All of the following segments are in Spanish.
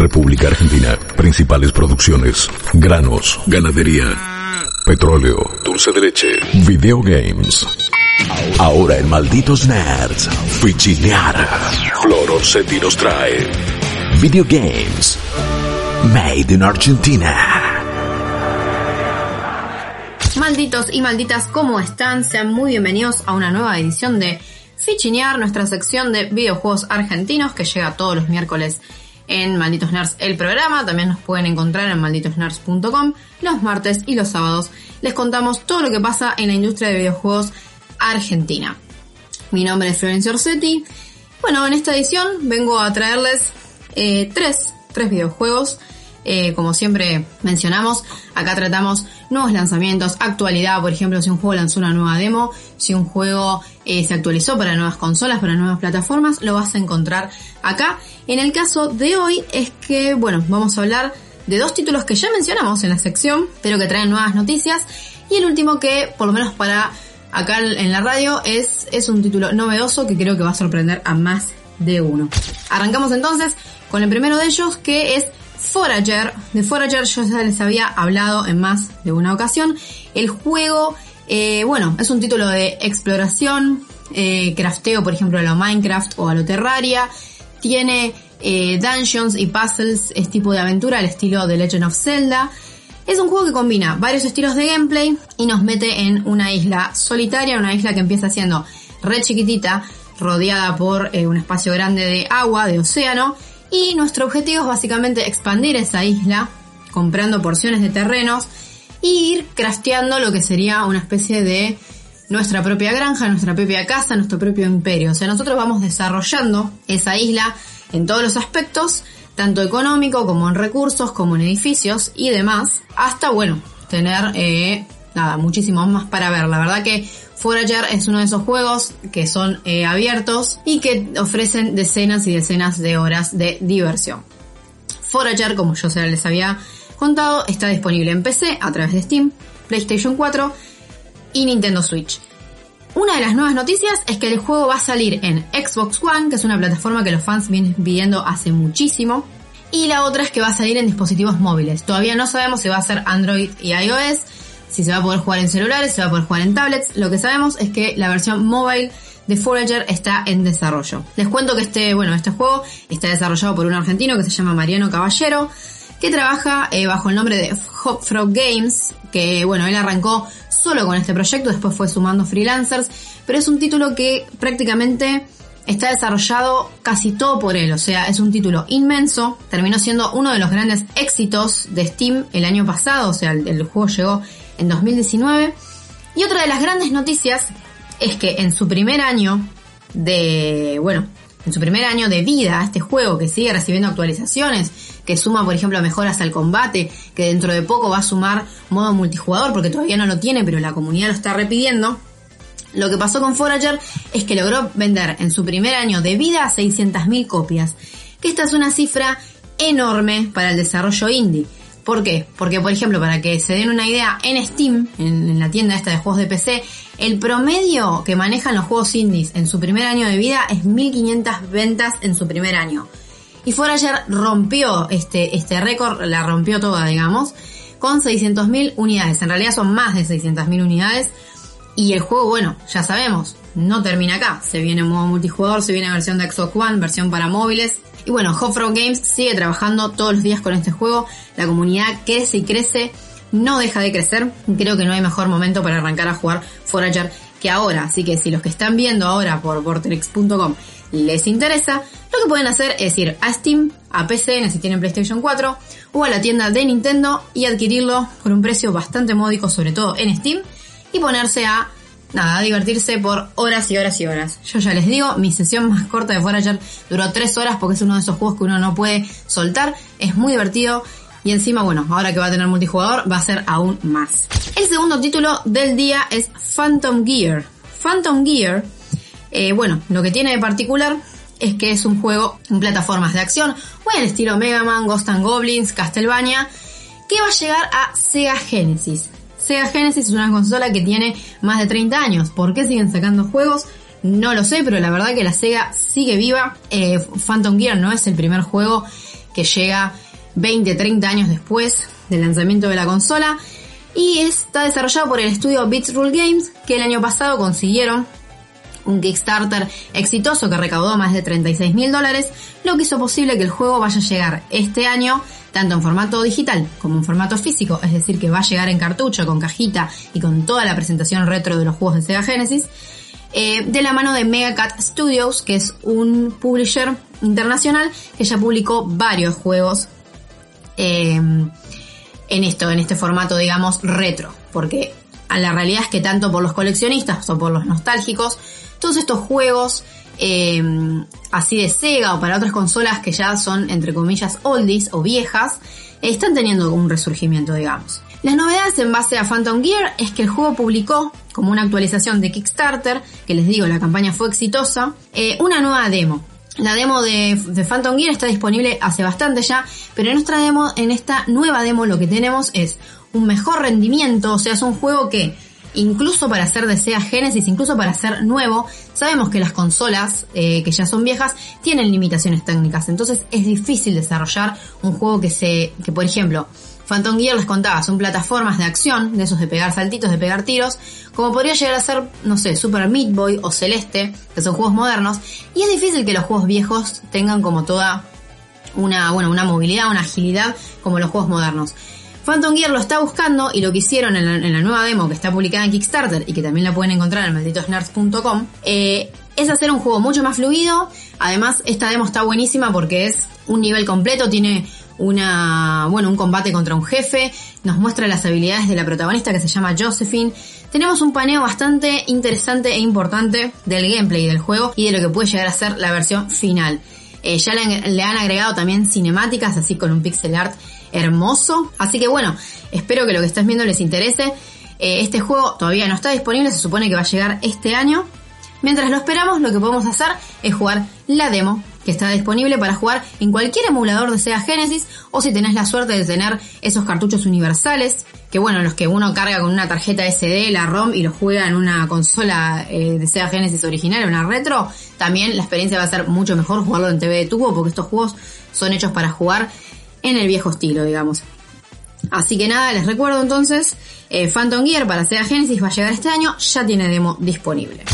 República Argentina. Principales producciones. Granos, ganadería, petróleo, dulce de leche, videogames. Ahora en Malditos Nerds, Fichinear. Flor Orsetti nos trae Videogames. Made in Argentina. Malditos y malditas, ¿cómo están? Sean muy bienvenidos a una nueva edición de Fichinear, nuestra sección de videojuegos argentinos que llega todos los miércoles en Malditos Nerds el programa. También nos pueden encontrar en malditosnerds.com los martes y los sábados. Les contamos todo lo que pasa en la industria de videojuegos argentina. Mi nombre es Florencia Orsetti. Bueno, en esta edición vengo a traerles eh, tres, tres videojuegos eh, como siempre mencionamos, acá tratamos nuevos lanzamientos, actualidad, por ejemplo, si un juego lanzó una nueva demo, si un juego eh, se actualizó para nuevas consolas, para nuevas plataformas, lo vas a encontrar acá. En el caso de hoy es que, bueno, vamos a hablar de dos títulos que ya mencionamos en la sección, pero que traen nuevas noticias. Y el último que, por lo menos para acá en la radio, es, es un título novedoso que creo que va a sorprender a más de uno. Arrancamos entonces con el primero de ellos, que es Forager. De Forager yo ya les había hablado en más de una ocasión. El juego, eh, bueno, es un título de exploración, eh, crafteo, por ejemplo, a lo Minecraft o a lo Terraria. Tiene eh, dungeons y puzzles, es tipo de aventura al estilo de Legend of Zelda. Es un juego que combina varios estilos de gameplay y nos mete en una isla solitaria, una isla que empieza siendo re chiquitita, rodeada por un espacio grande de agua, de océano, y nuestro objetivo es básicamente expandir esa isla, comprando porciones de terrenos e ir crafteando lo que sería una especie de nuestra propia granja, nuestra propia casa, nuestro propio imperio. O sea, nosotros vamos desarrollando esa isla en todos los aspectos, tanto económico como en recursos, como en edificios y demás, hasta, bueno, tener, eh, nada, muchísimo más para ver. La verdad que Forager es uno de esos juegos que son eh, abiertos y que ofrecen decenas y decenas de horas de diversión. Forager, como yo se les había contado, está disponible en PC a través de Steam, PlayStation 4 y Nintendo Switch. Una de las nuevas noticias es que el juego va a salir en Xbox One, que es una plataforma que los fans vienen pidiendo hace muchísimo. Y la otra es que va a salir en dispositivos móviles. Todavía no sabemos si va a ser Android y iOS, si se va a poder jugar en celulares, se va a poder jugar en tablets. Lo que sabemos es que la versión mobile de Forager está en desarrollo. Les cuento que este, bueno, este juego está desarrollado por un argentino que se llama Mariano Caballero, que trabaja eh, bajo el nombre de Hopfrog Games, que bueno, él arrancó solo con este proyecto, después fue sumando freelancers, pero es un título que prácticamente está desarrollado casi todo por él, o sea, es un título inmenso, terminó siendo uno de los grandes éxitos de Steam el año pasado, o sea, el juego llegó en 2019. Y otra de las grandes noticias es que en su primer año de, bueno, en su primer año de vida, este juego que sigue recibiendo actualizaciones, que suma, por ejemplo, mejoras al combate, que dentro de poco va a sumar modo multijugador, porque todavía no lo tiene, pero la comunidad lo está repidiendo. Lo que pasó con Forager es que logró vender en su primer año de vida 600.000 copias, que esta es una cifra enorme para el desarrollo indie. ¿Por qué? Porque, por ejemplo, para que se den una idea, en Steam, en, la tienda esta de juegos de PC, el promedio que manejan los juegos indies en su primer año de vida es 1500 ventas en su primer año. Y Forager rompió este, este récord, la rompió toda, digamos, con 600.000 unidades. En realidad son más de 600.000 unidades. Y el juego, bueno, ya sabemos, no termina acá. Se viene modo multijugador, se viene versión de Xbox One, versión para móviles. Y bueno, Hopfrog Games sigue trabajando todos los días con este juego. La comunidad crece y crece, no deja de crecer. Creo que no hay mejor momento para arrancar a jugar Forager que ahora. Así que si los que están viendo ahora por vortex.com les interesa, lo que pueden hacer es ir a Steam, a PC, si tienen PlayStation 4, o a la tienda de Nintendo y adquirirlo por un precio bastante módico, sobre todo en Steam, y ponerse a nada, divertirse por horas y horas y horas. Yo ya les digo, mi sesión más corta de Forager duró 3 horas porque es uno de esos juegos que uno no puede soltar. Es muy divertido. Y encima, bueno, ahora que va a tener multijugador, va a ser aún más. El segundo título del día es Phantom Gear. Phantom Gear, eh, bueno, lo que tiene de particular es que es un juego en plataformas de acción, muy en estilo Mega Man, Ghost and Goblins, Castlevania, que va a llegar a Sega Genesis. Sega Genesis es una consola que tiene más de 30 años. ¿Por qué siguen sacando juegos? No lo sé, pero la verdad que la Sega sigue viva. Eh, Phantom Gear no es el primer juego que llega 20, 30 años después del lanzamiento de la consola y está desarrollado por el estudio Beats Rule Games que el año pasado consiguieron un Kickstarter exitoso que recaudó más de 36 mil dólares, lo que hizo posible que el juego vaya a llegar este año tanto en formato digital como en formato físico, es decir, que va a llegar en cartucho, con cajita y con toda la presentación retro de los juegos de Sega Genesis, eh, de la mano de Megacat Studios, que es un publisher internacional que ya publicó varios juegos eh, en esto, en este formato, digamos, retro, porque la realidad es que tanto por los coleccionistas o por los nostálgicos, todos estos juegos eh, así de Sega o para otras consolas que ya son entre comillas oldies o viejas, están teniendo un resurgimiento, digamos. Las novedades en base a Phantom Gear es que el juego publicó, como una actualización de Kickstarter, que les digo, la campaña fue exitosa, eh, una nueva demo. La demo de, de, Phantom Gear está disponible hace bastante ya, pero en nuestra demo, en esta nueva demo lo que tenemos es un mejor rendimiento, o sea, es un juego que incluso para ser de Genesis, incluso para ser nuevo, sabemos que las consolas eh, que ya son viejas tienen limitaciones técnicas, entonces es difícil desarrollar un juego que se, que por ejemplo, Phantom Gear les contaba, son plataformas de acción, de esos de pegar saltitos, de pegar tiros, como podría llegar a ser, no sé, Super Meat Boy o Celeste, que son juegos modernos, y es difícil que los juegos viejos tengan como toda una, bueno, una movilidad, una agilidad como los juegos modernos. Phantom Gear lo está buscando y lo que hicieron en la, nueva demo que está publicada en Kickstarter y que también la pueden encontrar en malditosnerds.com eh, es hacer un juego mucho más fluido. Además, esta demo está buenísima porque es un nivel completo, tiene una, bueno, un combate contra un jefe, nos muestra las habilidades de la protagonista que se llama Josephine. Tenemos un paneo bastante interesante e importante del gameplay del juego y de lo que puede llegar a ser la versión final. Eh, ya le, han agregado también cinemáticas, así con un pixel art hermoso. Así que bueno, espero que lo que estás viendo les interese. Eh, este juego todavía no está disponible, se supone que va a llegar este año. Mientras lo esperamos, lo que podemos hacer es jugar la demo que está disponible para jugar en cualquier emulador de Sega Genesis o si tenés la suerte de tener esos cartuchos universales, que bueno, los que uno carga con una tarjeta SD, la ROM y lo juega en una consola eh, de Sega Genesis original, una retro, también la experiencia va a ser mucho mejor jugarlo en TV de tubo porque estos juegos son hechos para jugar en el viejo estilo, digamos. Así que nada, les recuerdo entonces, eh, Phantom Gear para Sega Genesis va a llegar este año, ya tiene demo disponible.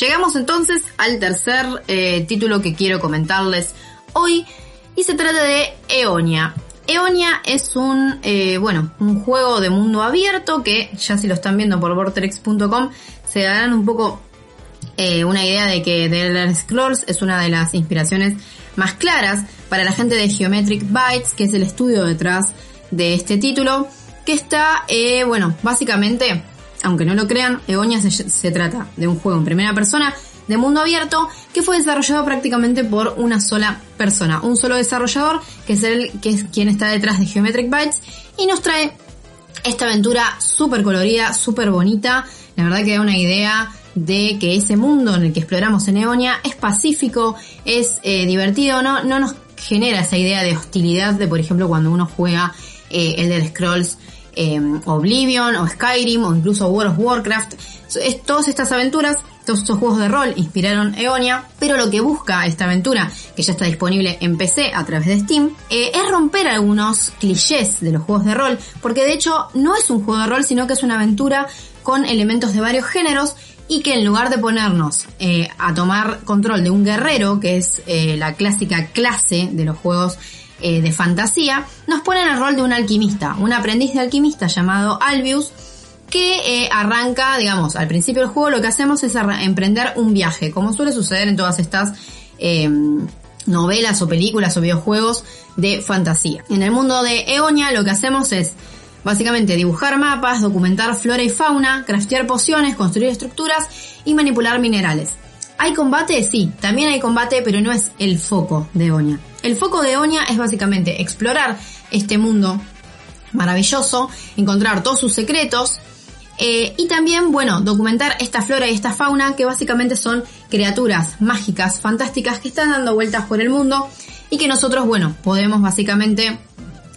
Llegamos entonces al tercer eh, título que quiero comentarles hoy y se trata de Eonia. Eonia es un, eh, bueno, un juego de mundo abierto que ya si lo están viendo por vortex.com se darán un poco una idea de que The Elder Scrolls es una de las inspiraciones más claras para la gente de Geometric Bytes, que es el estudio detrás de este título, que está, eh, bueno, básicamente, aunque no lo crean, Eonia se, trata de un juego en primera persona de mundo abierto que fue desarrollado prácticamente por una sola persona, un solo desarrollador que es el que es quien está detrás de Geometric Bytes y nos trae esta aventura súper colorida, súper bonita, la verdad que da una idea de que ese mundo en el que exploramos en Eonia es pacífico, es eh, divertido, no, no nos genera esa idea de hostilidad de, por ejemplo, cuando uno juega eh, Elder Scrolls eh, Oblivion o Skyrim o incluso World of Warcraft. Es, todas estas aventuras, todos estos juegos de rol inspiraron Eonia, pero lo que busca esta aventura, que ya está disponible en PC a través de Steam, eh, es romper algunos clichés de los juegos de rol, porque de hecho no es un juego de rol, sino que es una aventura con elementos de varios géneros y que en lugar de ponernos eh, a tomar control de un guerrero, que es eh, la clásica clase de los juegos eh, de fantasía, nos ponen el rol de un alquimista, un aprendiz de alquimista llamado Albius, que arranca, digamos, al principio del juego lo que hacemos es emprender un viaje, como suele suceder en todas estas em, novelas o películas o videojuegos de fantasía. En el mundo de Eonia lo que hacemos es Básicamente dibujar mapas, documentar flora y fauna, craftear pociones, construir estructuras y manipular minerales. ¿Hay combate? Sí, también hay combate, pero no es el foco de Oña. El foco de Oña es básicamente explorar este mundo maravilloso, encontrar todos sus secretos eh, y también, bueno, documentar esta flora y esta fauna que básicamente son criaturas mágicas, fantásticas que están dando vueltas por el mundo y que nosotros, bueno, podemos básicamente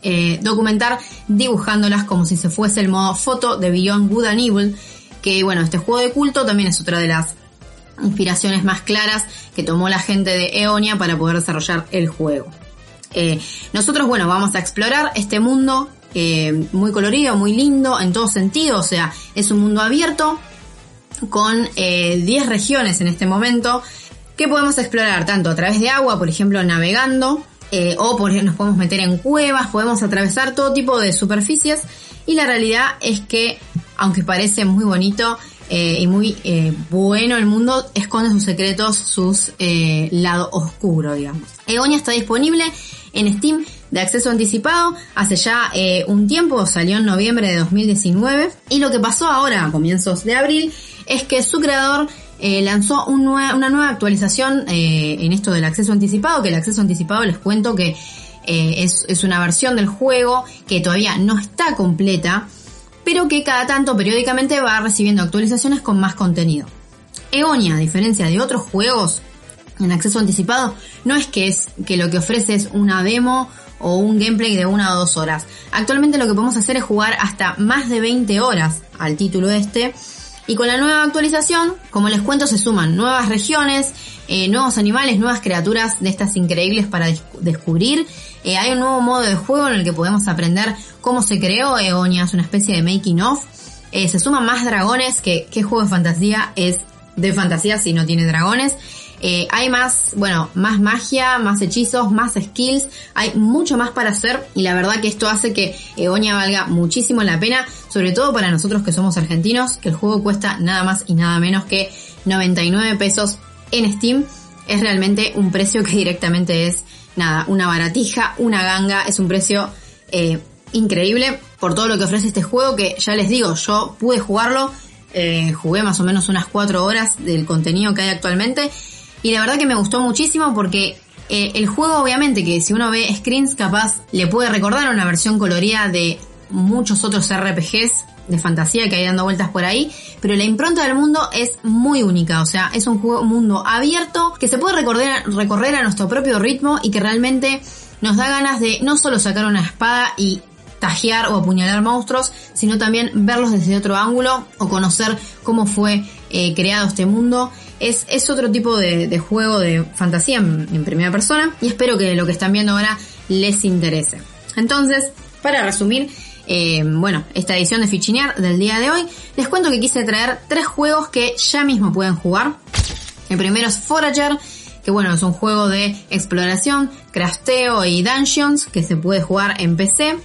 eh, documentar dibujándolas como si se fuese el modo foto de Beyond Good and Evil, que bueno, este juego de culto también es otra de las inspiraciones más claras que tomó la gente de Eonia para poder desarrollar el juego. Eh, nosotros, bueno, vamos a explorar este mundo eh, muy colorido, muy lindo en todo sentido, o sea, es un mundo abierto con 10 eh, regiones en este momento que podemos explorar tanto a través de agua, por ejemplo, navegando, o por, nos podemos meter en cuevas, podemos atravesar todo tipo de superficies. Y la realidad es que, aunque parece muy bonito, y muy bueno el mundo, esconde sus secretos, sus lado oscuro, digamos. Eonia está disponible en Steam de acceso anticipado. Hace ya eh, un tiempo, salió en noviembre de 2019 y lo que pasó ahora a comienzos de abril es que su creador eh, lanzó una nueva actualización eh, en esto del acceso anticipado, que el acceso anticipado les cuento que es, es una versión del juego que todavía no está completa, pero que cada tanto periódicamente va recibiendo actualizaciones con más contenido. Eonia, a diferencia de otros juegos en acceso anticipado, no es que es que lo que ofrece es una demo o un gameplay de una o dos horas. Actualmente lo que podemos hacer es jugar hasta más de 20 horas al título este. Y con la nueva actualización, como les cuento, se suman nuevas regiones, eh, nuevos animales, nuevas criaturas de estas increíbles para descubrir. Eh, hay un nuevo modo de juego en el que podemos aprender cómo se creó Eonia, es una especie de making of. Eh, se suman más dragones, que qué juego de fantasía es de fantasía si no tiene dragones. Hay más, bueno, más magia, más hechizos, más skills, hay mucho más para hacer y la verdad que esto hace que Eonia valga muchísimo la pena, sobre todo para nosotros que somos argentinos, que el juego cuesta nada más y nada menos que 99 pesos en Steam. Es realmente un precio que directamente es, nada, una baratija, una ganga, es un precio eh, increíble por todo lo que ofrece este juego que ya les digo, yo pude jugarlo, eh, jugué más o menos unas 4 horas del contenido que hay actualmente y la verdad que me gustó muchísimo porque eh, el juego obviamente que si uno ve screens capaz le puede recordar una versión colorida de muchos otros RPGs de fantasía que hay dando vueltas por ahí, pero la impronta del mundo es muy única, o sea, es un juego, mundo abierto que se puede recorrer, a nuestro propio ritmo y que realmente nos da ganas de no solo sacar una espada y tajear o apuñalar monstruos, sino también verlos desde otro ángulo o conocer cómo fue eh, creado este mundo. Es, es otro tipo de, juego de fantasía en, primera persona y espero que lo que están viendo ahora les interese. Entonces, para resumir, eh, bueno, esta edición de Fichinear del día de hoy, les cuento que quise traer tres juegos que ya mismo pueden jugar. El primero es Forager, que bueno, es un juego de exploración, crafteo y dungeons que se puede jugar en PC.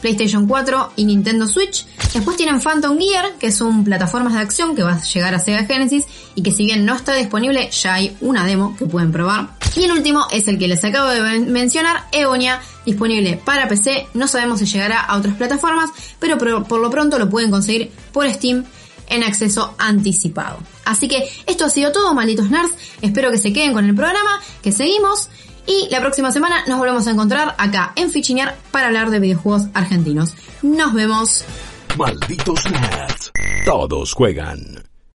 PlayStation 4 y Nintendo Switch. Después tienen Phantom Gear, que es un plataformas de acción que va a llegar a Sega Genesis y que si bien no está disponible, ya hay una demo que pueden probar. Y el último es el que les acabo de mencionar, Eonia, disponible para PC. No sabemos si llegará a otras plataformas, pero por lo pronto lo pueden conseguir por Steam en acceso anticipado. Así que esto ha sido todo, malditos nerds. Espero que se queden con el programa, que seguimos. Y la próxima semana nos volvemos a encontrar acá en Fichinear para hablar de videojuegos argentinos. Nos vemos. Malditos nerds. Todos juegan.